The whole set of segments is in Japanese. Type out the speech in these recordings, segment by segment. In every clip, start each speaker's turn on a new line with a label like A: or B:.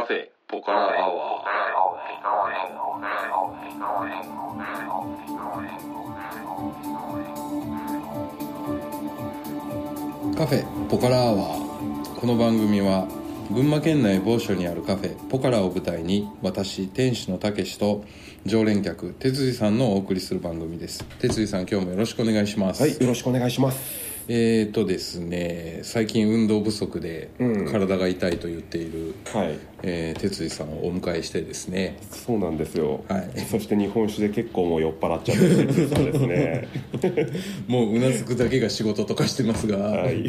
A: カフェポカラアワーカフェポカラアワーこの番組は群馬県内某所にあるカフェポカラを舞台に私店主のたけしと常連客哲司さんのお送りする番組です。哲司さん今日もよろしくお願いします。
B: はい、よろしくお願いします。
A: えーとですね最近運動不足で体が痛いと言っている、
B: はい、
A: えー哲司さんをお迎えしてですね。
B: そうなんですよ。
A: はい。
B: そして日本酒で結構もう酔っ払っちゃってる哲さんですね。
A: もううなずくだけが仕事とかしてますが、
B: はい、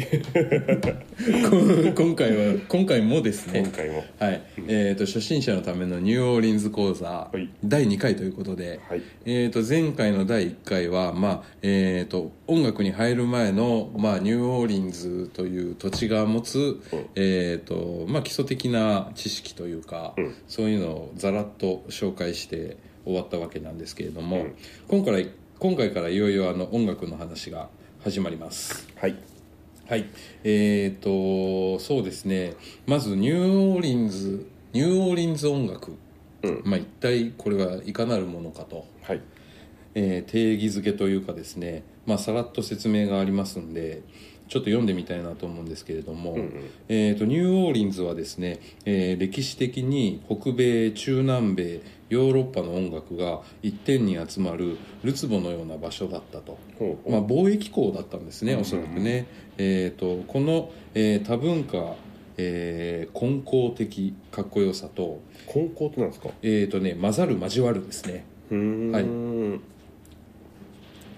A: こ今回は今回もですね。
B: 今回も。
A: はい。えー、と初心者のためのニューオーリンズ講座、
B: はい。
A: 第2回ということで、
B: はい。
A: えー、と前回の第1回は、まあえー、と音楽に入る前の、まあ、ニューオーリンズという土地が持つ、えーとまあ、基礎的な知識というか、
B: うん。
A: そういうのをざらっと紹介して終わったわけなんですけれども、
B: うん。
A: 今回今回からいよいよあの音楽の話が始まります。
B: はい、
A: はい、えーとそうですね。まずニューオーリンズニューオーリンズ音楽、
B: うん。
A: まあ、一体これはいかなるものかと、
B: はい、
A: えー定義づけというかですね、まあ、さらっと説明がありますんでちょっと読んでみたいなと思うんですけれども、
B: うんうん。
A: えー、とニューオーリンズはですね、えー歴史的に北米中南米ヨーロッパの音楽が一点に集まるるつぼのような場所だったと。まあ、貿易港だったんですね、おそらくね、えー、とこの、えー多文化、えー根高的かっこよさと,、
B: 根高ってなんですか？
A: えーとね、混ざる交わるですね、はい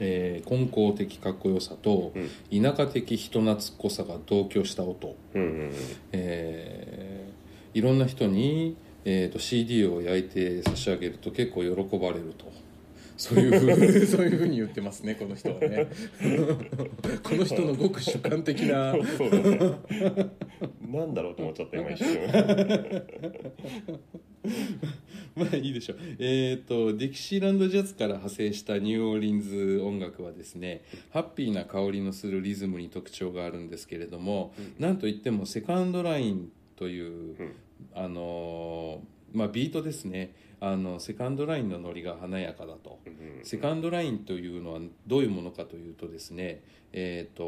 A: えー根高的かっこよさと、
B: うん
A: 田舎的人懐っこさが同居した音、
B: うんうん
A: えーいろんな人に、えー、と CD を焼いて差し上げると結構喜ばれるとそういうふう そういうふうに言ってますねこの人はね この人のごく主観的な
B: うん。そうだね。なんだろうと思っちゃった今一瞬。
A: まあいいでしょう。えっ、とディキシーランドジャズから派生したニューオーリンズ音楽はですねハッピーな香りのするリズムに特徴があるんですけれども、なんといってもセカンドラインという、
B: うん。
A: あのーまあビートですね。あのセカンドラインのノリが華やかだと、
B: うん
A: セカンドラインというのはどういうものかというとですね、えー、と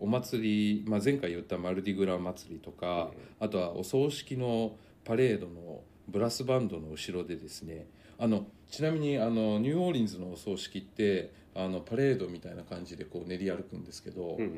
A: お祭り、まあ、前回言ったマルディグラ祭りとか、あとはお葬式のパレードのブラスバンドの後ろでですねあのちなみにあのニューオーリンズのお葬式ってあのパレードみたいな感じでこう練り歩くんですけど、
B: うんうん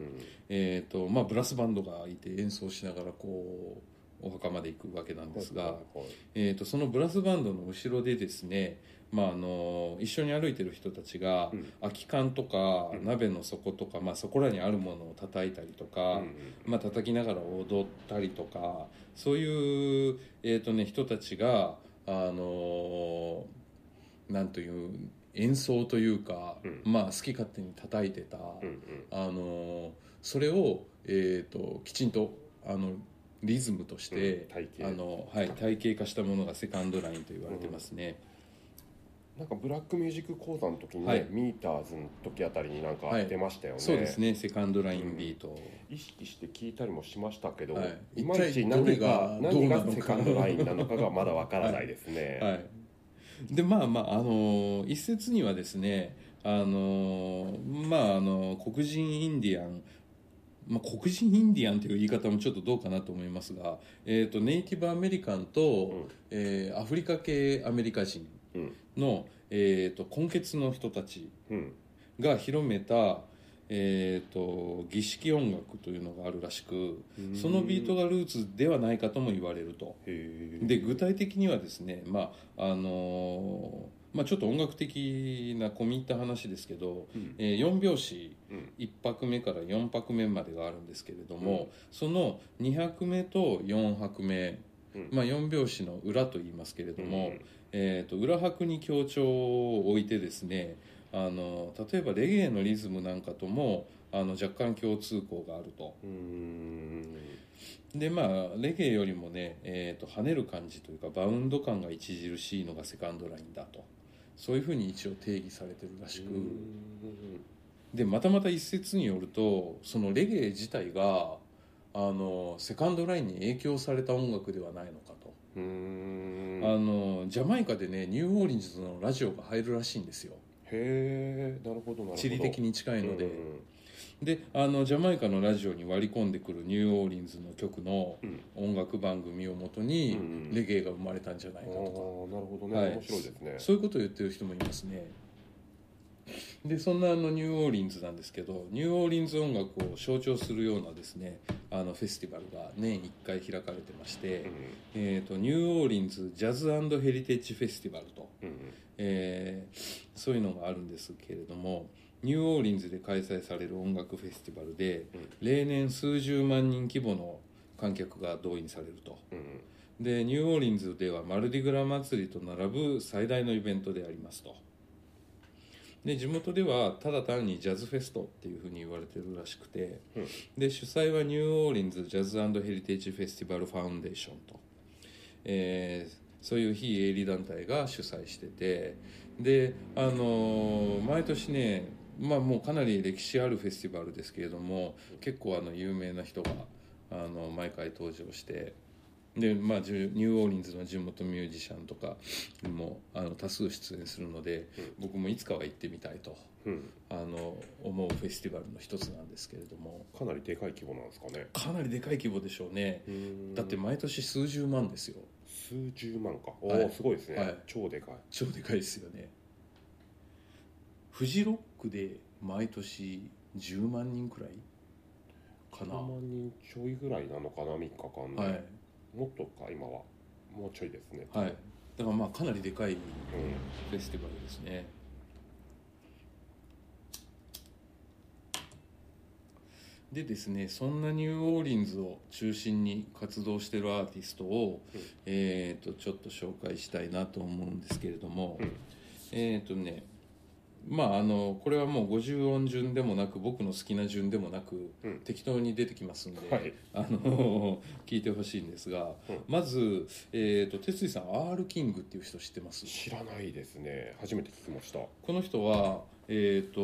A: えーとまあ、ブラスバンドがいて演奏しながらこうお墓まで行くわけなんですが、
B: はいはい。
A: えー、とそのブラスバンドの後ろでですね、まあ、あの一緒に歩いてる人たちが、
B: うん。
A: 空き缶とか
B: うん。
A: 鍋の底とか、まあ、そこらにあるものを叩いたりとか、
B: うん
A: まあ叩きながら踊ったりとかそういう、えーとね、人たちが、あのなんという演奏というか、
B: うん。
A: まあ、好き勝手に叩いてた、あのそれを、えー、ときちんとあのリズムとして、あのはい、体系化したものがセカンドラインと言われてますね、
B: なんかブラックミュージック講座の時にね、
A: はい。
B: ミーターズの時あたりになんか
A: はい。
B: 出ましたよね、
A: そうですね。セカンドラインビート、
B: 意識して聞いたりもしましたけど、
A: はい。
B: い、まいち何が
A: が
B: 何が
A: どうなのか。
B: セカンドラインなのかがまだわからないですね。
A: はい、でまあまああの一説にはですねあのまああの黒人インディアンまあ、黒人インディアンという言い方もちょっとどうかなと思いますが、えー、とネイティブアメリカンと、
B: ん。
A: えーアフリカ系アメリカ人。
B: うん
A: の、えー、と根血の人たち
B: うん。
A: が広めた、えー、と儀式音楽というのがあるらしくそのビートがルーツではないかとも言われると。で具体的にはですね、まああのーまあ、ちょっと音楽的な込み入った話ですけど、
B: うん。
A: え4拍子
B: うん。
A: 1拍目から4拍目までがあるんですけれども、その2拍目と4拍目、
B: うん
A: まあ、4拍子の裏と言いますけれども、
B: うん。
A: えー、と裏拍に強調を置いてですねあの例えばレゲエのリズムなんかともあの若干共通項があると。でまあレゲエよりもね、えー、と跳ねる感じというかバウンド感が著しいのがセカンドラインだと。そういうふうに一応定義されてるらしく、でまたまた一説によるとそのレゲエ自体があのセカンドラインに影響された音楽ではないのかと。あのジャマイカでねニューオーリンズのラジオが入るらしいんですよ。
B: へえなるほどなるほど。
A: 地理的に近いので、
B: うん
A: であのジャマイカのラジオに割り込んでくるニューオーリンズの曲の
B: うん。
A: 音楽番組をもとにレゲエが生まれたんじゃない
B: ああ
A: か。とか、
B: なるほどね、
A: はい。
B: 面白いですね。
A: そういうことを言ってる人もいますねでそんなあのニューオーリンズなんですけどニューオーリンズ音楽を象徴するようなですねあのフェスティバルが年1回開かれてまして、
B: うん。
A: えー、とニューオーリンズジャズヘリテージフェスティバルと、
B: うん
A: えーそういうのがあるんですけれどもニューオーリンズで開催される音楽フェスティバルで、例年数十万人規模の観客が動員されると。
B: うん
A: でニューオーリンズではマルディグラ祭りと並ぶ最大のイベントでありますとで地元ではただ単にジャズフェストっていうふうに言われてるらしくて、
B: うん。
A: で主催はニューオーリンズジャズヘリテージフェスティバルファウンデーションと、えーそういう非営利団体が主催しててであのー毎年ねまあもうかなり歴史あるフェスティバルですけれども結構あの有名な人があの毎回登場してで、まあ、ニューオーリンズの地元ミュージシャンとかもあの多数出演するので、僕もいつかは行ってみたいと
B: うん。
A: あの思うフェスティバルの一つなんですけれども。
B: かなりでかい規模なんですかね。
A: かなりでかい規模でしょうね。
B: うん。
A: だって毎年数十万ですよ。
B: 数十万か。おお、
A: はい。
B: すごいですね、
A: はい。
B: 超でかい。
A: 超でかいですよね。フジロックで毎年10万人くらいかな。
B: 10万人ちょいぐらいなのかな3日間で、
A: はい
B: もっとか今はもうちょいですね。
A: はい。だからまあかなりでかい
B: うん。
A: フェスティバルですね。でですねそんなニューオーリンズを中心に活動してるアーティストを、
B: うん。
A: えー、とちょっと紹介したいなと思うんですけれども、
B: うん。
A: えっ、とねまああのこれはもう50音順でもなく僕の好きな順でもなく、
B: うん。
A: 適当に出てきますんで、
B: はい。
A: あの聞いてほしいんですが、
B: うん。
A: まず、えー、と哲井さん R キングっていう人知ってます？
B: 知らないですね。初めて聞きました。
A: この人は、えー、と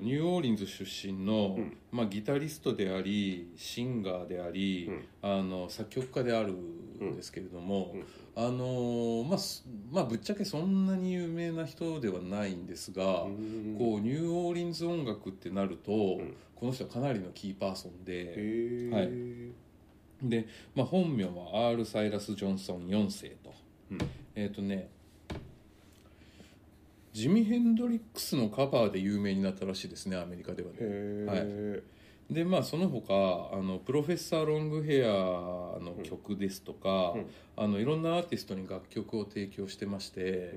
A: ニューオーリンズ出身の、
B: うん。
A: まあ、ギタリストでありシンガーであり、あの作曲家であるんですけれども、
B: うん。
A: あのーまあすまあぶっちゃけそんなに有名な人ではないんですが、
B: うん。
A: こうニューオーリンズ音楽ってなると、
B: ん。
A: この人はかなりのキーパーソンではい。で、まあ、本名は R. サイラス・ジョンソン4世と。
B: うん。
A: えっ、とねジミ・ヘンドリックスのカバーで有名になったらしいですねアメリカではね。
B: へえ、
A: でまあその他あのプロフェッサー・ロングヘアの曲ですとか、
B: うん。
A: あのいろんなアーティストに楽曲を提供してまして、
B: う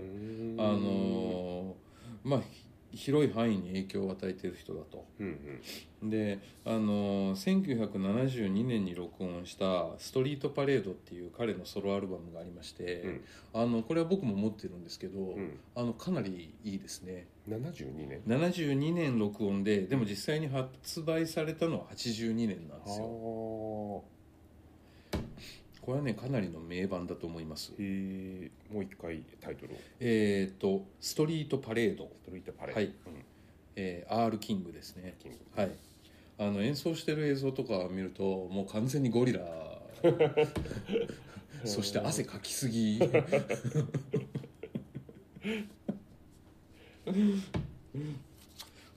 B: ん。
A: あのまあひ広い範囲に影響を与えている人だと。
B: うんうん。
A: であの1972年に録音した「ストリートパレード」っていう彼のソロアルバムがありまして、
B: うん。
A: あのこれは僕も持ってるんですけど、
B: うん。
A: あのかなりいいですね。
B: 72年。
A: 72年録音ででも実際に発売されたのは82年なんですよ。
B: よ
A: これはねかなりの名盤だと思います。
B: へえもう一回タイトルを。
A: えっ、と「ストリートパレード。
B: ストリートパレード。
A: はい。
B: うん、」
A: えー R キングですね。
B: キング。
A: はい。あの演奏してる映像とかを見るともう完全にゴリラ。そして汗かきすぎ。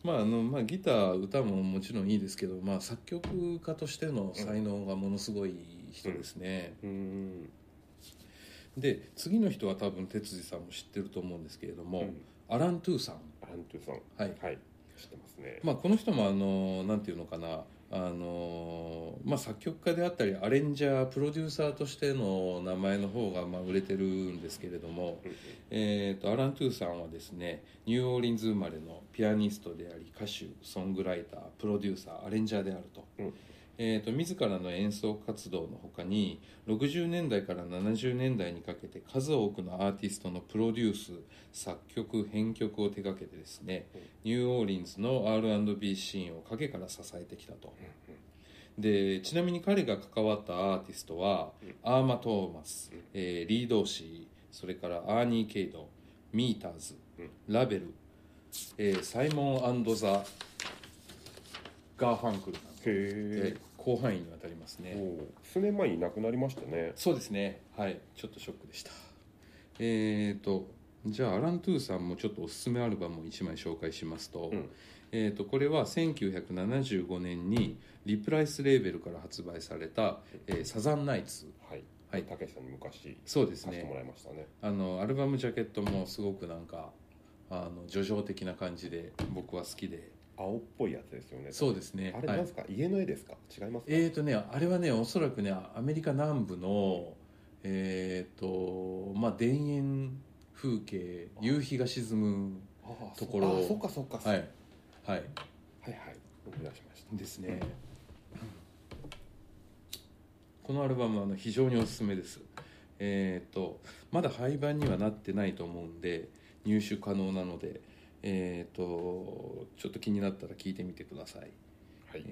A: まああのまあ、ギター歌ももちろんいいですけど、まあ、作曲家としての才能がものすごい人ですね、
B: うん。
A: で次の人は多分哲司さんも知ってると思うんですけれども、
B: うん。
A: アラン・トゥーさん。
B: アラントゥさん。
A: はい。
B: はい。知ってますね。
A: まあ、この人もあのなんていうのかな。あの、まあ、作曲家であったりアレンジャープロデューサーとしての名前の方がまあ売れてるんですけれども、
B: うん。
A: えー、とアラン・トゥーさんはですねニューオーリンズ生まれのピアニストであり歌手ソングライタープロデューサーアレンジャーであると。
B: うん
A: えー、と自らの演奏活動のほかに60年代から70年代にかけて数多くのアーティストのプロデュース作曲編曲を手掛けてですね、ニューオーリンズの R&B シーンを陰から支えてきたと、でちなみに彼が関わったアーティストは、アーマ・トーマス、えーリードーシーそれからアーニー・ケイドミーターズ、ラベル、えーサイモンザ・ガーファンクルな
B: へえ
A: で広範囲にわたりますね。
B: 数年前に亡くなりましたね。
A: そうですね。はい。ちょっとショックでした。えーとじゃあアラン・トゥーさんもちょっとおすすめアルバムを1枚紹介しますと,、
B: うん。
A: えー、とこれは1975年にリプライスレーベルから発売された「えーサザンナイツ。
B: はい。
A: はい。
B: たけしさんに昔」
A: そうですね。
B: もらいましたね。
A: あのアルバムジャケットもすごくなんかあの叙情的な感じで僕は好きで
B: 青っぽいやつですよね。
A: そうですね。はい。
B: あれなんですか、家の絵ですか？違いますか？
A: えーとねあれはねおそらくねアメリカ南部のえーとまあ田園風景夕日が沈む
B: ああ
A: ところ。
B: あそっかそっか、
A: はい。はい。
B: はいはい。思い出しました。
A: ですね。このアルバムはあの非常におすすめです。えーとまだ廃盤にはなってないと思うんで入手可能なのでえーとちょっと気になったら聞いてみてください。
B: はい。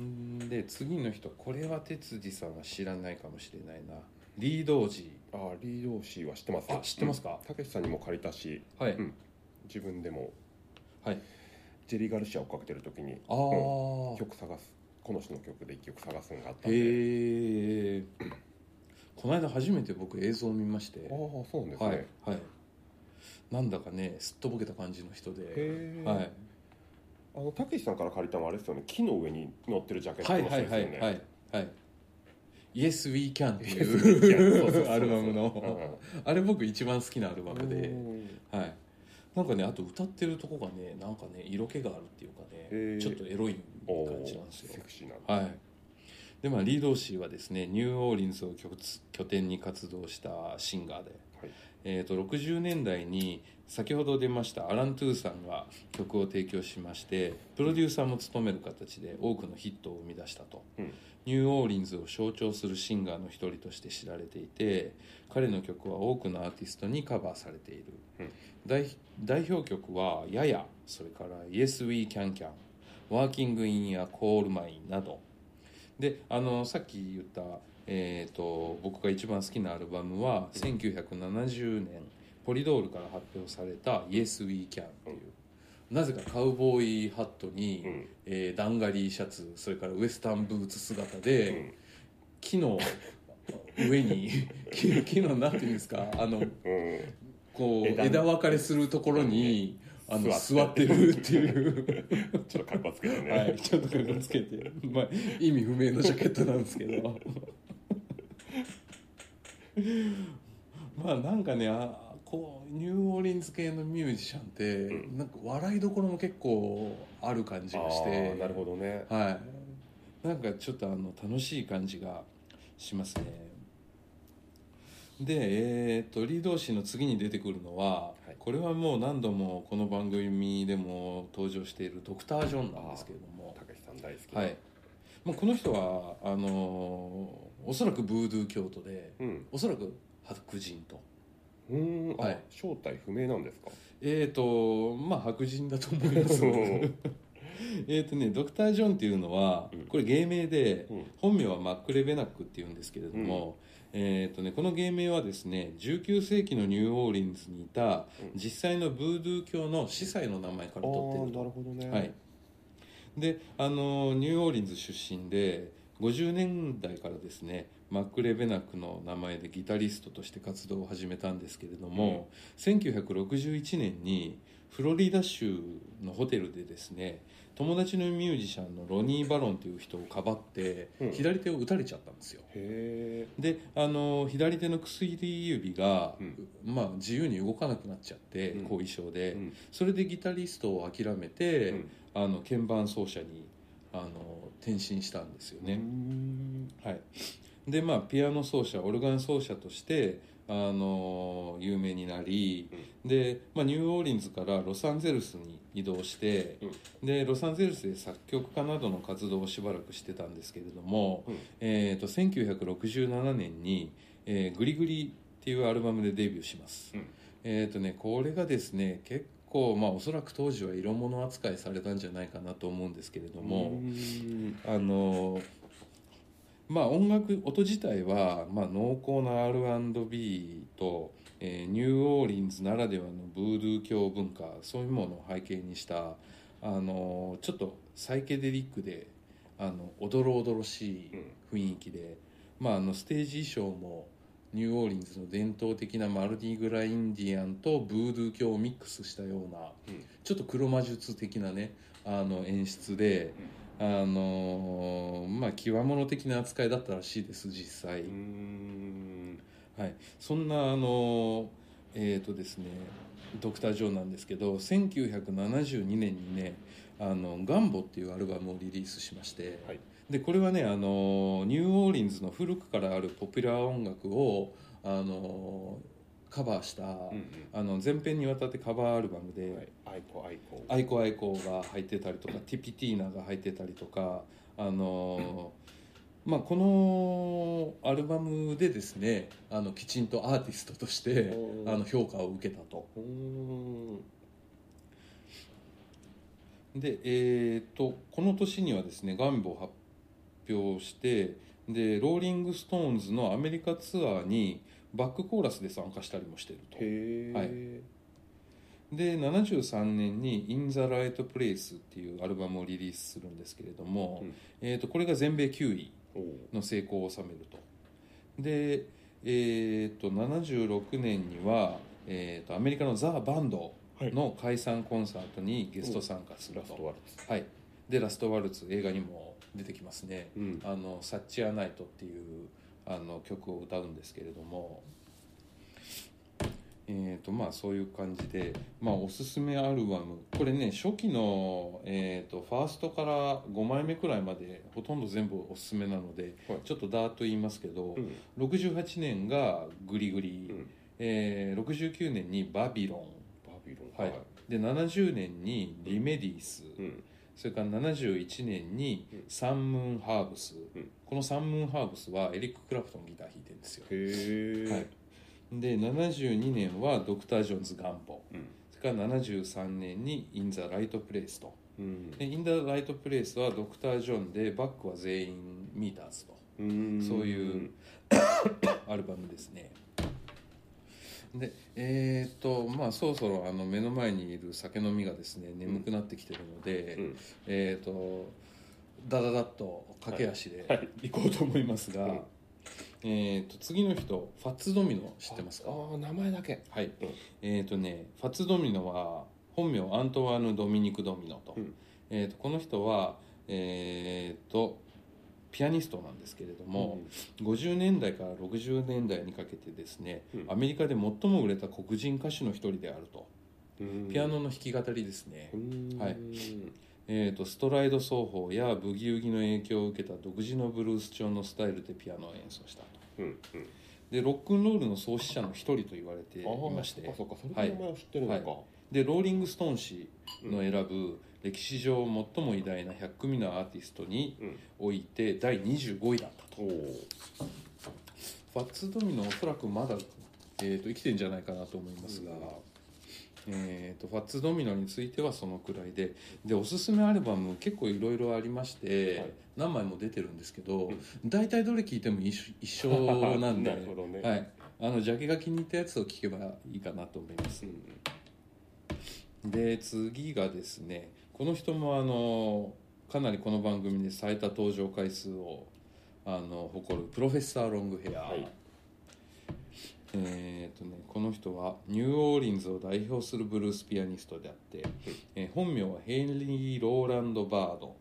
A: んで次の人これは哲司さんは知らないかもしれないな。リード王子。
B: ああリードーシーは知ってます。
A: あ知ってますか？
B: たけしさんにも借りたし
A: はい、
B: うん。自分でも。
A: はい。
B: ジェリー・ガルシアをかけてる時に
A: ああ、
B: 曲探す。この人の曲で一曲探すのがあったんで。
A: へえこの間初めて僕映像を見まして。
B: ああそうなんですね、
A: はいはいなんだかねすっとぼけた感じの人で。はい。
B: あのたけしさんから借りたのはあれですよね。木の上に乗ってるジャケットの人
A: はいはい
B: ですよね。
A: はいはいはい「Yes We Can」ってい
B: う
A: アルバム
B: うん
A: のあれ僕一番好きなアルバムで。
B: うん
A: はい。なんかねあと歌ってるとこがねなんかね色気があるっていうかねちょっとエロい
B: お
A: 感じなんですよ。
B: セクシーな。
A: はい。でまあリー・ドーシーはですねニューオーリンズを拠拠点に活動したシンガーで、
B: はい
A: えー、と60年代に先ほど出ましたアラン・トゥーサンが曲を提供しましてプロデューサーも務める形で多くのヒットを生み出したと、
B: うん。
A: ニューオーリンズを象徴するシンガーの一人として知られていて彼の曲は多くのアーティストにカバーされている、
B: うん。
A: 代代表曲は「やや」それから「Yes We Can Can」「Working in a Coal Mine」など。であのさっき言った、えー、と僕が一番好きなアルバムは、1970年ポリドールから発表された「Yes We Can」っていう、なぜかカウボーイハットに、
B: うん。
A: えーダンガリーシャツそれからウエスタンブーツ姿で、
B: うん。
A: 木の上に 木木のなんていうんですかあの
B: うん。
A: こう
B: 枝
A: 枝分かれするところに、あの
B: 座
A: 座ってるっていう。
B: ちょっとかっこつけてね、
A: はい、ちょっとかっこつけて、まあ、意味不明のジャケットなんですけど まあなんかねあこうニューオーリンズ系のミュージシャンって、
B: うん。
A: なんか笑いどころも結構ある感じがし
B: あ
A: て
B: ーなるほどね。
A: はい。なんかちょっとあの楽しい感じがしますね。でえー、とリードー氏の次に出てくるのは、
B: はい。
A: これはもう何度もこの番組でも登場しているドクター・ジョンなんですけれども。
B: たけしさん大好き。
A: はい、もうこの人はあのーおそらくブードゥー教徒で
B: うん。
A: おそらく白人と。
B: うーん。あ、
A: はい。
B: 正体不明なんですか？
A: えーとまあ白人だと思います。
B: うん
A: えっとねドクター・ジョンっていうのは
B: うん。
A: これ芸名で
B: うん。
A: 本名はマック・レベナックっていうんですけれども、えーとね、この芸名はですね19世紀のニューオーリンズにいた
B: うん。
A: 実際のブードゥー教の司祭の名前から
B: あ
A: 取っていると。
B: ーなるほどね。
A: はい、であのニューオーリンズ出身で50年代からですねマック・レベナックの名前でギタリストとして活動を始めたんですけれども、1961年にフロリダ州のホテルでですね友達のミュージシャンのロニー・バロンという人をかばって、
B: うん。
A: 左手を打たれちゃったんですよ。
B: へ
A: であの左手の薬指が、
B: うん。
A: まあ、自由に動かなくなっちゃって、
B: うん。
A: 後遺症で、それでギタリストを諦めて、
B: うん。
A: あの鍵盤奏者にあの転身したんですよ
B: うー
A: ね、
B: ん
A: はい、でまあピアノ奏者オルガン奏者としてあの有名になり、で、まあ、ニューオーリンズからロサンゼルスに移動して、でロサンゼルスで作曲家などの活動をしばらくしてたんですけれども、
B: うん。
A: えー、と1967年に、えーグリグリ」っていうアルバムでデビューします、
B: うん。
A: えっ、とねこれがですね結構まあおそらく当時は色物扱いされたんじゃないかなと思うんですけれども、あのまあ音楽音自体は、まあ、濃厚な R&B と、えーニューオーリンズならではのブードゥー教文化そういうものを背景にしたあのちょっとサイケデリックであのおどろおどろしい雰囲気で、まあ、あのステージ衣装もニューオーリンズの伝統的なマルディグラインディアンとブードゥー教をミックスしたような
B: うん。
A: ちょっと黒魔術的なねあの演出で、あのまあ極物的な扱いだったらしいです実際、はい、そんなあのえっ、とですねドクター・ジョーなんですけど1972年にね「あのガンボ」っていうアルバムをリリースしまして、
B: はい
A: でこれはねあのニューオーリンズの古くからあるポピュラー音楽をあのカバーした、
B: うんうん。
A: あの全編にわたってカバーアルバムで、
B: はい。アイコアイコ
A: アイコアイコが入ってたりとかティピティーナが入ってたりとかあのまあこのアルバムでですねあのきちんとアーティストとしてあの評価を受けたと。でえー、とこの年にはですねガンボを発表してでローリング・ストーンズのアメリカツアーにバックコーラスで参加したりもしてると。はい。で73年に「In the Right Place」っていうアルバムをリリースするんですけれども、
B: うん。
A: えー、とこれが全米9位の成功を収めると。で、えー、と76年には、えー、とアメリカのザ・バンドの解散コンサートにゲスト参加すると、
B: ラストワルツ。
A: はい、でラストワルツ映画にも出てきますね。
B: うん。
A: あのサッチアナイトっていうあの曲を歌うんですけれども。えーとまあそういう感じで、まあ、おすすめアルバム。これね初期の、えー、とファーストから5枚目くらいまでほとんど全部おすすめなので、
B: はい。
A: ちょっとダーッと言いますけど、
B: うん。
A: 68年がグリグリ、
B: うん。
A: えー69年にバビロン、
B: バビロン。
A: はい。で70年にリメディス、
B: うん
A: それから71年に
B: うん
A: サンムーンハーブス、
B: うん。
A: このサンムーンハーブスはエリック・クラプトンギター弾いてるんですよ、
B: へえ、
A: はい、で72年はドクター・ジョーンズ・ガンボ。
B: うん。
A: それから73年にイン・ザ・ライト・プレイスと。
B: うん。
A: でイン・ザ・ライト・プレイスはドクター・ジョンでバックは全員ミーターズと。
B: うん。
A: そういう アルバムですねでえーっとまあそろそろあの目の前にいる酒飲みがですね眠くなってきてるので、
B: うん。
A: えーっとダダダッと駆け足で
B: はい。
A: 行こうと思いますが、
B: うん。
A: えーっと次の人ファッツドミノ知ってますか？
B: ああ名前だけ。
A: はい、
B: うん。
A: えーっとねファッツドミノは本名アントワーヌ・ドミニク・ドミノと,、
B: うん。
A: えーっとこの人はえーっとピアニストなんですけれども、50年代から60年代にかけてですね、
B: うん。
A: アメリカで最も売れた黒人歌手の一人であると。
B: うん。
A: ピアノの弾き語りですね、
B: うん。
A: はい。えー、とストライド奏法やブギウギの影響を受けた独自のブルース調のスタイルでピアノを演奏したと。
B: うん。うん。
A: でロックンロールの創始者の一人と言われていまして
B: そっかそっか。それの名前を知ってるのか、
A: はでローリング・ストーン氏の選ぶ歴史上最も偉大な100組のアーティストに
B: うん。
A: おいて第25位だったと。
B: おお
A: ファッツドミノおそらくまだ、えー、と生きてんじゃないかなと思いますが、えー、とファッツドミノについてはそのくらいででおすすめアルバム結構いろいろありまして、
B: はい。
A: 何枚も出てるんですけど、
B: うん。
A: 大体どれ聴いても一緒なんで
B: ね。
A: はい、あのジャケが気に入ったやつを聴けばいいかなと思います。
B: うん。
A: で次がですねこの人もあのかなりこの番組で最多登場回数をあの誇るプロフェッサー・ロングヘア、
B: はい。
A: えーとね、この人はニューオーリンズを代表するブルースピアニストであって、えー本名はヘンリー・ローランド・バード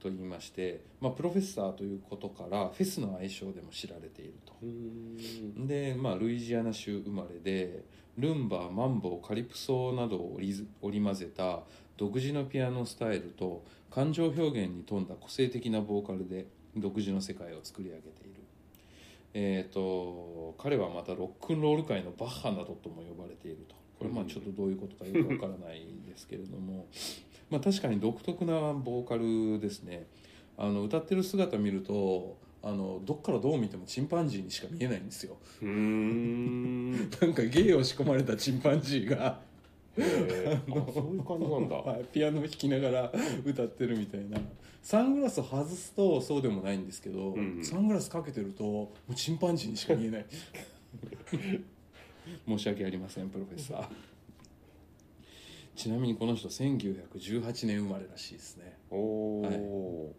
A: と言いまして、まあ、プロフェッサーということからフェスの愛称でも知られていると。
B: うん。
A: で、まあ、ルイジアナ州生まれでルンバマンボカリプソなどを織り織り交ぜた独自のピアノスタイルと感情表現に富んだ個性的なボーカルで独自の世界を作り上げている。えー、と彼はまたロックンロール界のバッハなどとも呼ばれていると。これまあちょっとどういうことかよくわからないですけれども。まあ確かに独特なボーカルですね。あの歌ってる姿見るとあのどっからどう見てもチンパンジーにしか見えないんですよ。
B: ん。
A: なんか芸を仕込まれたチンパンジーが
B: へー。あそういう感じなんだ。
A: はいピアノ弾きながら歌ってるみたいな。サングラスを外すとそうでもないんですけど、
B: うんうん。
A: サングラスかけてるともうチンパンジーにしか見えない。申し訳ありませんプロフェッサー。ちなみにこの人1918年生まれらしいですね。
B: おお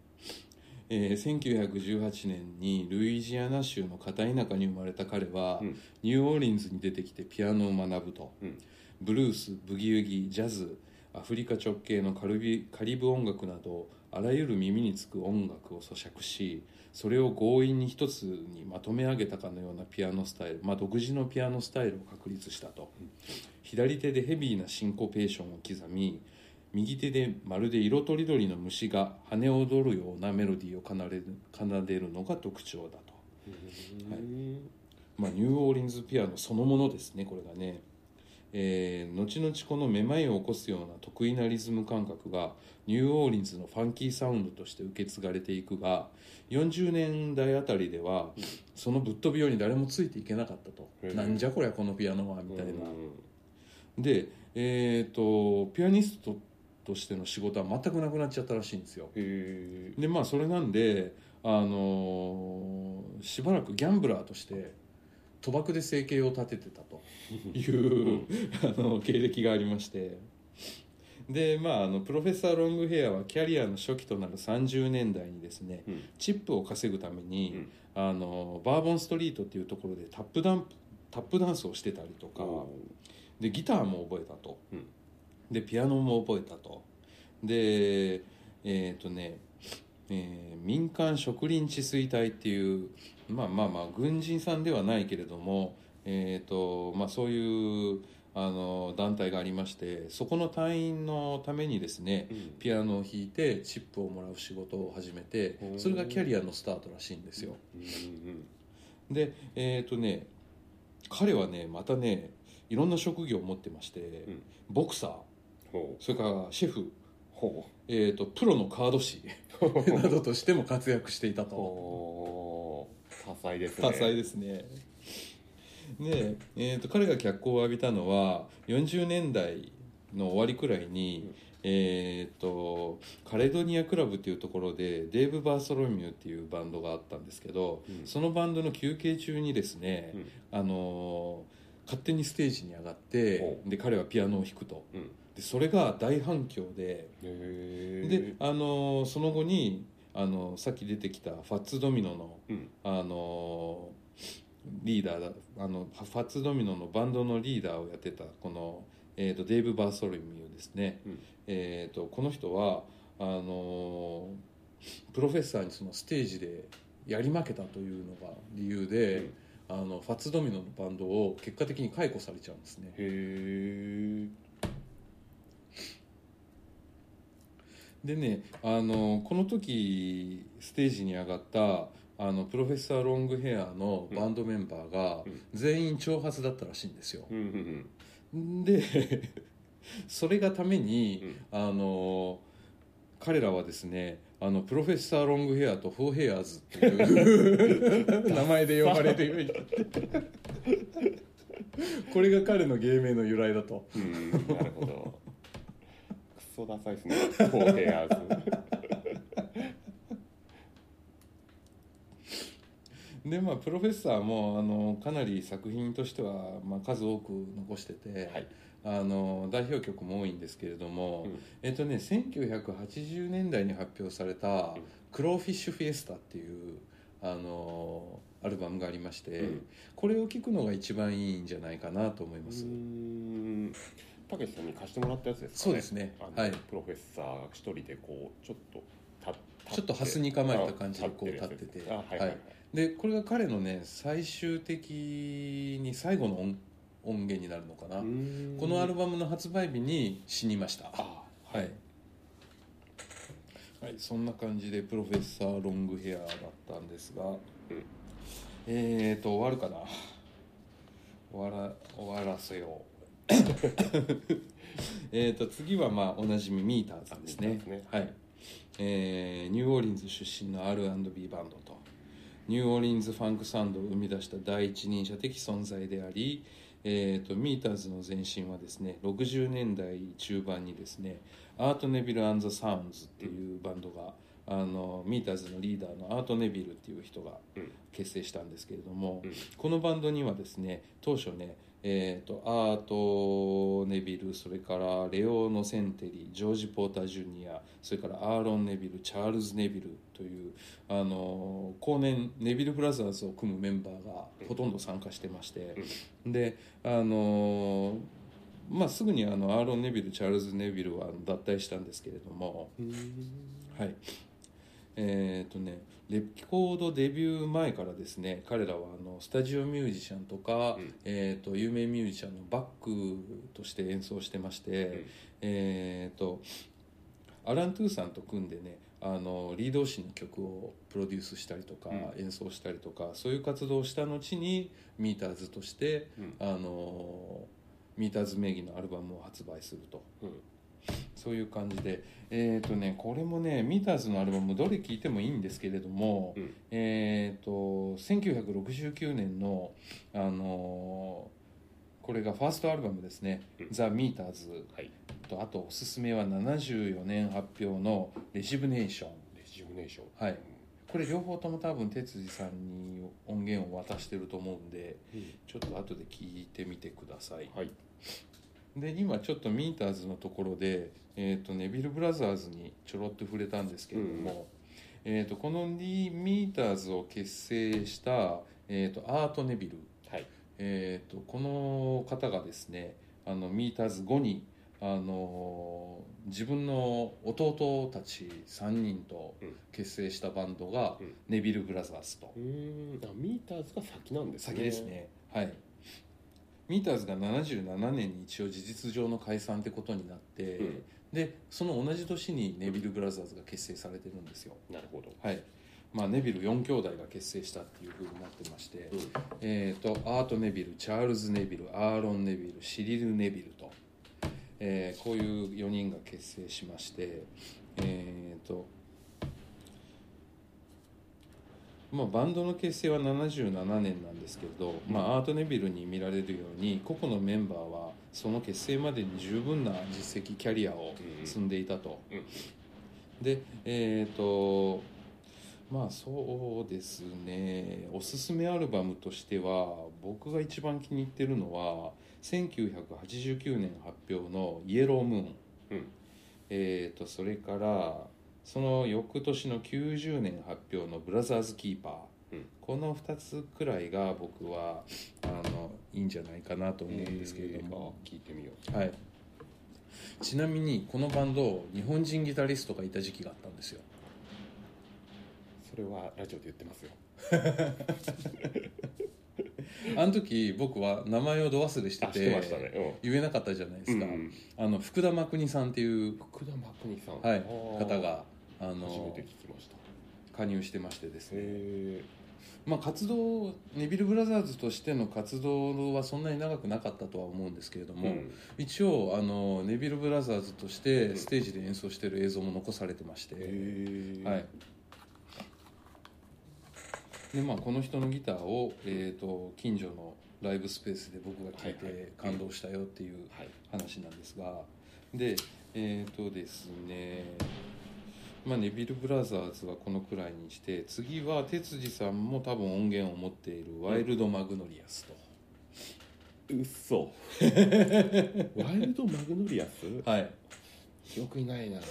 A: えー1918年にルイジアナ州の片田舎に生まれた彼は、
B: うん。
A: ニューオーリンズに出てきてピアノを学ぶと、
B: うん
A: ブルースブギウギジャズアフリカ直系のカルビカリブ音楽などあらゆる耳につく音楽を咀嚼しそれを強引に一つにまとめ上げたかのようなピアノスタイル、まあ、独自のピアノスタイルを確立したと、左手でヘビーなシンコペーションを刻み右手でまるで色とりどりの虫が羽を踊るようなメロディーを奏でる奏でるのが特徴だと、
B: うん。
A: まあ、ニューオーリンズピアノそのものですねこれがね、えー後々このめまいを起こすような得意なリズム感覚がニューオーリンズのファンキーサウンドとして受け継がれていくが40年代あたりではそのぶっ飛びように誰もついていけなかったと、なんじゃこりゃこのピアノはみたいな、
B: うん
A: でえっ、とピアニストとしての仕事は全くなくなっちゃったらしいんですよ。でまあそれなんであのーしばらくギャンブラーとして賭博で生計を立ててたと。いうあの経歴がありまして。でまああのプロフェッサー・ロングヘアはキャリアの初期となる30年代にですね
B: うん。
A: チップを稼ぐために、
B: うん。
A: あのバーボンストリートっていうところでタップダンタップダンスをしてたりとか、でギターも覚えたと、
B: うん。
A: でピアノも覚えたと。でえっ、とね、えー民間植林治水隊っていうまあまあまあ軍人さんではないけれども、えーとまあ、そういうあの団体がありましてそこの隊員のためにですね
B: うん。
A: ピアノを弾いてチップをもらう仕事を始めて
B: うん
A: それがキャリアのスタートらしいんですよ。
B: うん
A: でえっ、とね彼はねまたねいろんな職業を持ってまして、
B: ん。
A: ボクサー。
B: ほ
A: それからシェフ、えー、とプロのカード師。
B: う
A: などとしても活躍していたと。
B: 多彩ですね。
A: 多彩ですね。で、えー、と彼が脚光を浴びたのは40年代の終わりくらいに、
B: うん。
A: えー、とカレドニアクラブっていうところでデーブ・バーソロミューっていうバンドがあったんですけど、
B: うん。
A: そのバンドの休憩中にですね、
B: うん。
A: あのー勝手にステージに上がって
B: ほ
A: で彼はピアノを弾くと。
B: うん
A: でそれが大反響で。で、あのーその後に、あのーさっき出てきたファッツドミノの、
B: うん。
A: あのーリーダーだあのファッツドミノのバンドのリーダーをやってたこの、えー、とデーブ・バーソロミューですね、
B: うん。
A: えー、とこの人はあのープロフェッサーにそのステージでやり負けたというのが理由で、
B: うん。
A: あのファッツドミノのバンドを結果的に解雇されちゃうんですね。
B: へえ
A: でねあのこの時ステージに上がったあのプロフェッサー・ロングヘアのバンドメンバーが
B: うん。
A: 全員長髪だったらしいんですよ。
B: うん
A: で それがために
B: うん。
A: あの彼らはですねあのプロフェッサー・ロングヘアとフォーヘアーズっていう 名前で呼ばれて これが彼の芸名の由来だと。
B: うんなるほど。クソダサいですね。フォーヘアーズ。
A: でまあプロフェッサーもあのかなり作品としては、まあ、数多く残してて、
B: はい。
A: あの代表曲も多いんですけれども、
B: うん。
A: えっとね1980年代に発表された「クローフィッシュフィエスタ」っていうあのアルバムがありまして、
B: うん。
A: これを聴くのが一番いいんじゃないかなと思います、
B: うーんたけしさんに貸してもらったやつですか、ね、
A: そうですね。はい。
B: プロフェッサーが一人でこうちょっと立
A: ちょっとハスに構えた感じでこう
B: あ立って
A: て。でこれが彼のね最終的に最後の音音源になるのかな、このアルバムの発売日に死にました。
B: あ
A: はい、はい、そんな感じでプロフェッサーロングヘアだったんですが、えーと終わるかな。終わら終わらせよう えーと次はまあおなじみミーターズですね。
B: ね
A: はいえーニューオーリンズ出身の R&B バンドとニューオーリンズファンクサウンドを生み出した第一人者的存在であり、えー、とミーターズの前身はですね60年代中盤にですねアート・ネビル・アン・ザ・サウンズっていうバンドが、あのミーターズのリーダーのアート・ネビルっていう人が
B: うん。
A: 結成したんですけれども、
B: うん。
A: このバンドにはですね当初ね、えー、とアート・ネビルそれからレオ・ノセンテリジョージ・ポーター・ジュニアそれからアーロン・ネビルチャールズ・ネビルというあの後年ネビル・ブラザーズを組むメンバーがほとんど参加してまして、であのまあ、すぐにあのアーロン・ネビルチャールズ・ネビルは脱退したんですけれども、はい。えーとね、レコードデビュー前からですね彼らはあのスタジオミュージシャンとか、
B: うん。
A: えー、と有名ミュージシャンのバックとして演奏してまして、
B: ん。
A: えー、とアラン・トゥーさんと組んでねあのリードーシの曲をプロデュースしたりとか、
B: う
A: 演奏したりとかそういう活動をした後にミーターズとして、
B: うん。
A: あのミーターズ名義のアルバムを発売すると。
B: うん
A: そういう感じで、えっ、とね、これもね、ミーターズのアルバム、どれ聴いてもいいんですけれども、
B: うん。
A: えっ、と、1969年の、あのーこれがファーストアルバムですね、
B: うん。
A: ザ・ミーターズ
B: はい。
A: と、あとおすすめは74年発表のレジブネーション。
B: レジュネーション
A: はいこれ両方とも多分哲司さんに音源を渡してると思うんで、
B: うん。
A: ちょっと後で聞いてみてください。
B: はい。
A: で今ちょっとミーターズのところで、えー、とネビル・ブラザーズにちょろっと触れたんですけれども、えー、とこのリミーターズを結成した、えー、とアート・ネビル、
B: はい。
A: えー、とこの方がですねあのミーターズ後にあの自分の弟たち3人と
B: うん。
A: 結成したバンドが、
B: うん。
A: ネビル・ブラザーズと。
B: うーん。あミーターズが先なんですね。
A: 先ですね。はい。ミーターズが77年に一応事実上の解散ってことになって、
B: うん
A: でその同じ年にネビル・ブラザーズが結成されてるんですよ。
B: なるほど。
A: はい。まあネビル4兄弟が結成したっていうふうになってまして、
B: うん。
A: えー、とアート・ネビルチャールズ・ネビルアーロン・ネビルシリル・ネビルと、えーこういう4人が結成しまして。えー、とまあ、バンドの結成は77年なんですけれど、まあ、アート・ネビルに見られるように個々のメンバーはその結成までに十分な実績キャリアを積んでいたと、
B: うん。
A: でえっ、とまあそうですね。おすすめアルバムとしては僕が一番気に入ってるのは1989年発表の「イエロームーン」
B: うん。
A: えー、とそれからその翌年の90年発表の「ブラザーズ・キーパー」
B: うん。
A: この2つくらいが僕はあのいいんじゃないかなと思うんですけれども、
B: えーあ聞いてみよう。
A: はい、ちなみにこのバンド日本人ギタリストがいた時期があったんですよ。
B: それはラジオで言ってますよ。
A: あの時僕は名前をど忘れして
B: ててましたね。
A: 言えなかったじゃないですか、
B: うん
A: あの福田真国さんっていう、
B: 福田真国さん。
A: はい、方があ
B: 初め
A: の
B: て聞きました。
A: 加入してましてですね。
B: へ
A: まあ、活動ネビル・ブラザーズとしての活動はそんなに長くなかったとは思うんですけれど
B: え
A: も、一応あのネビル・ブラザーズとしてステージで演奏してる映像も残されてまして、はい。でまあ、この人のギターを、えー、と近所のライブスペースで僕が聴いて感動したよっていう
B: はい。
A: 話なんですが。でえっ、とですねまあ、ネビル・ブラザーズはこのくらいにして次は哲司さんも多分音源を持っているワイルド・マグノリアスと、
B: うっそワイルドマグノリアス？
A: はい。
B: 記憶にないな。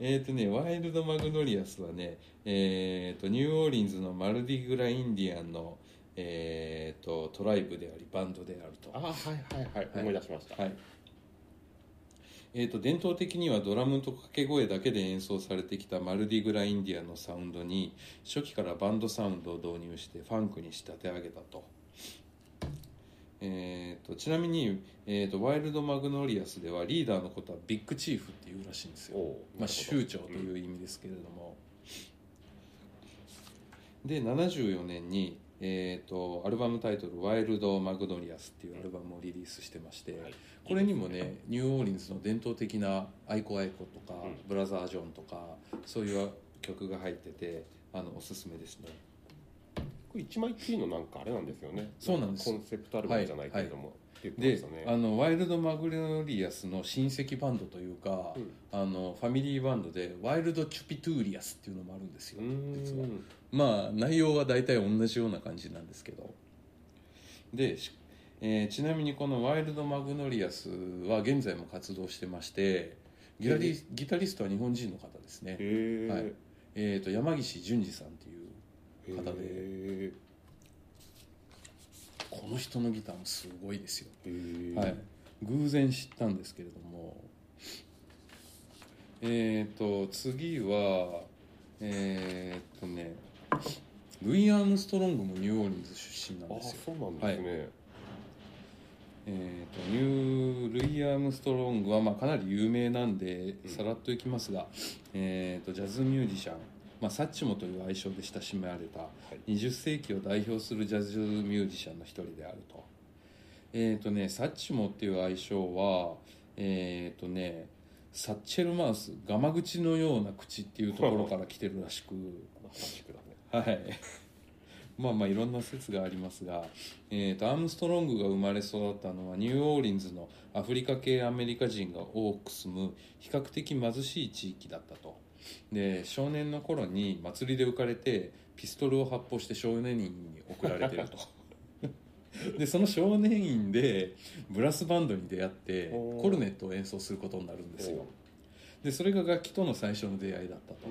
A: えーとね、ワイルド・マグノリアスはね、えー、とニューオーリンズのマルディグラ・インディアンの、えー、とトライブでありバンドであると。
B: あはいはいはい。思い出しました、
A: はいえー、と伝統的にはドラムと掛け声だけで演奏されてきたマルディグラ・インディアンのサウンドに初期からバンドサウンドを導入してファンクに仕立て上げたと,、えー、とちなみに、えー、とワイルド・マグノリアスではリーダーのことはビッグチーフっていうらしいんですよ。まあ、酋長という意味ですけれども、で74年に、えー、とアルバムタイトル「ワイルド・マグノリアス」っていうアルバムをリリースしてまして、
B: はい。
A: これにもねニューオーリンズの伝統的な「アイコアイコ」とか、
B: うん。
A: ブラザー・ジョン」とかそういう曲が入っててあのおすすめですね。
B: これ一枚きりのなんかあれなんですよね。
A: そうなんです。
B: コンセプトアルバムじゃないけれども、って言ってま
A: であのワイルド・マグノリアスの親戚バンドというか、
B: うん。
A: あのファミリーバンドでワイルド・チュピトゥーラスっていうのもあるんですよ実はまあ内容は大体同じような感じなんですけど。で、しえーちなみにこのワイルド・マグノリアスは現在も活動してましてギタリギタリストは日本人の方ですね、はい。えー、と山岸淳二さんっていう方で。
B: へ
A: この人のギターもすごいですよ、
B: え
A: はい、偶然知ったんですけれども。えっ、と次はえっ、とねルイ・アームストロングもニューオーリンズ出身なん
B: あ
A: ですよ。
B: そうなんですね、
A: えー、とニュールイ・アームストロングはまあかなり有名なんで
B: うん。
A: さらっといきますが、えー、とジャズミュージシャン、まあ、サッチモという愛称で親しめられた
B: はい。
A: 20世紀を代表するジャズミュージシャンの一人であると。えっ、とねサッチモっていう愛称はえっ、とねサッチェルマウスガマ口のような口っていうところから来てるらしく はい。まあまあいろんな説がありますが、えー、とアームストロングが生まれ育ったのはニューオーリンズのアフリカ系アメリカ人が多く住む比較的貧しい地域だったと。で少年の頃に祭りで浮かれてピストルを発砲して少年院に送られてると。でその少年院でブラスバンドに出会ってコルネットを演奏することになるんですよ。でそれが楽器との最初の出会いだったと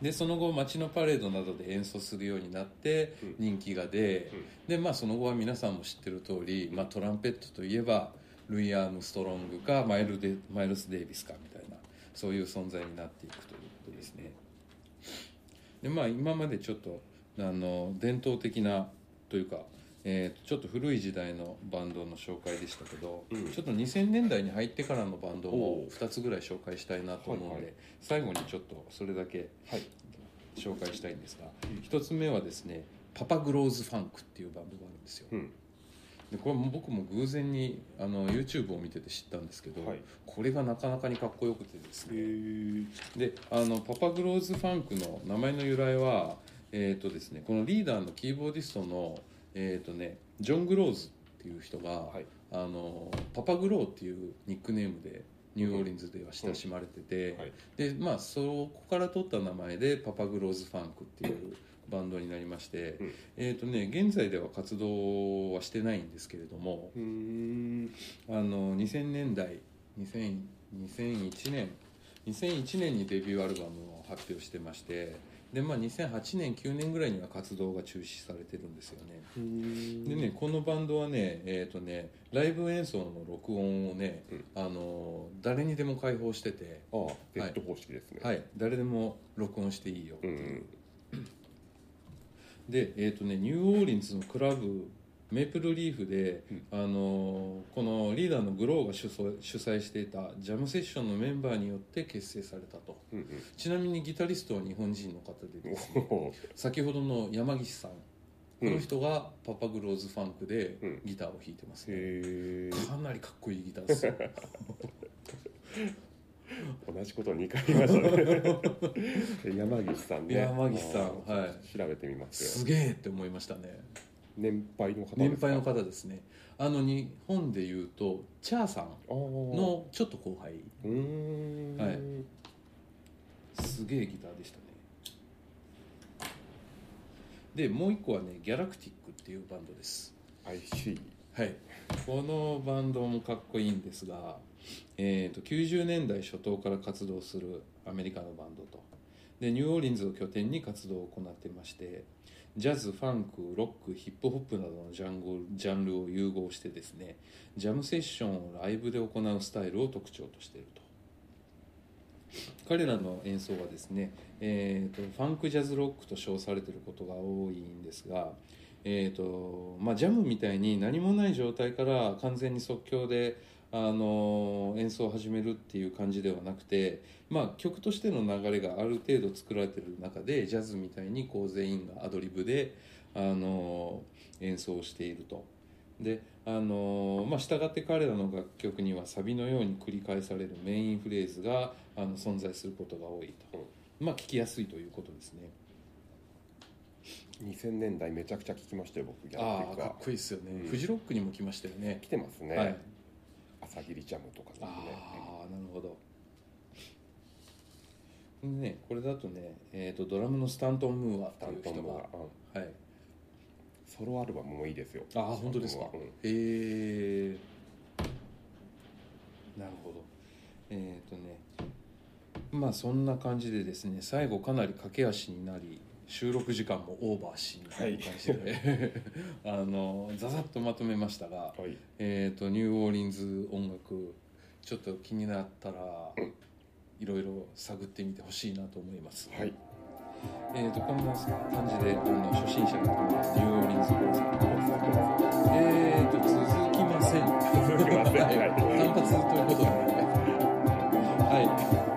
A: でその後街のパレードなどで演奏するようになって
B: うん。
A: 人気が出、でまあその後は皆さんも知ってる通り、まあ、トランペットといえばルイ・アームストロングかマイルデマイルス・デイビスかみたいなそういう存在になっていくということですね。でまあ今までちょっとあの伝統的なというか、えーちょっと古い時代のバンドの紹介でしたけど、
B: うん。
A: ちょっと2000年代に入ってからのバンドを
B: おう。
A: 2つぐらい紹介したいなと思うので、
B: はいはい。
A: 最後にちょっとそれだけ
B: はい。
A: 紹介したいんですが、
B: うん。
A: 一つ目はですねパパグローズファンクっていうバンドがあるんですよ、
B: うん。
A: でこれも僕も偶然にあの YouTube を見てて知ったんですけど、
B: はい。
A: これがなかなかにかっこよくてです
B: へ
A: ね
B: え
A: であのパパグローズファンクの名前の由来はえっ、とですねこのリーダーのキーボーディストのえっ、とねジョン・グローズっていう人が、
B: はい。
A: あのパパグローっていうニックネームでニューオーリンズでは親しまれてて、
B: はい。
A: でまあそこから取った名前でパパグローズファンクっていうバンドになりまして、
B: うん。
A: えっ、とね現在では活動はしてないんですけれどもあの2000年代2000 2001年2001年にデビューアルバムを発表してましてで、まあ、2008年9年ぐらいには活動が中止されてるんですよね。でねこのバンドはねえっ、とねライブ演奏の録音をね、
B: うん。
A: あの誰にでも開放してて。
B: ああペット方式ですね。
A: はい。誰でも録音していいよって
B: う。
A: いう、
B: ん。
A: で、えーとね、ニューオーリンズのクラブメープルリーフで、
B: うん。
A: あのこのリーダーのグローが主催主催していたジャムセッションのメンバーによって結成されたと。
B: うん
A: ちなみにギタリストは日本人の方でね
B: うん
A: 先ほどの山岸さん。この人がパパグローズファンクで
B: うん。
A: ギターを弾いてますね、
B: へえ。
A: かなりかっこいいギターです。よ
B: 同じこと2回言いましたね。山岸さんね。
A: 山岸さんはい。
B: 調べてみますよ。
A: すげえって思いましたね
B: 年配の方ですか？
A: 年配の方ですね。あの日本でいうとチャーさん
B: の
A: のちょっと後輩。はい。すげえギターでしたね。でもう一個はねギャラクティックっていうバンドです。
B: IC
A: はい。このバンドもかっこいいんですが、えー、と90年代初頭から活動するアメリカのバンドと。でニューオーリンズを拠点に活動を行ってましてジャズファンクロックヒップホップなどのジャンルジャンルを融合してですねジャムセッションをライブで行うスタイルを特徴としていると。彼らの演奏はですね、えー、とファンクジャズロックと称されていることが多いんですが、えーとまあ、ジャムみたいに何もない状態から完全に即興で、あの演奏を始めるっていう感じではなくて、まあ、曲としての流れがある程度作られている中でジャズみたいにこう全員がアドリブで、あの演奏をしていると。であのまあ、従って彼らの楽曲にはサビのように繰り返されるメインフレーズがあの存在することが多いと、まあ聞きやすいということですね。
B: 2000年代めちゃくちゃ聞きましたよ僕ギャラ
A: ああかっ
B: クティックは
A: こいいですよね、
B: うん。
A: フジロックにも来ましたよね。
B: 来てますね、
A: はい
B: 朝霧ジャムとかね。
A: ああなるほど。ねこれだとね、えー、とドラムのスタントン・ムーアっていう人が、
B: 担当も
A: はい、
B: ソロアルバムもいいですよ。
A: ああ本当ですか、
B: うん。
A: へえなるほど。えっ、とねまあそんな感じでですね最後かなり駆け足になり収録時間もオーバーしみたいな感じで、あのざざっとまとめましたが、
B: はい。
A: えー、とニューオーリンズ音楽ちょっと気になったらいろいろ探ってみてほしいなと思います、
B: はい。
A: えー、とこんな感じであの初心者のためのニューオーリンズコンサートえー、と続きません。
B: 続きません。はい。
A: 単発ということで、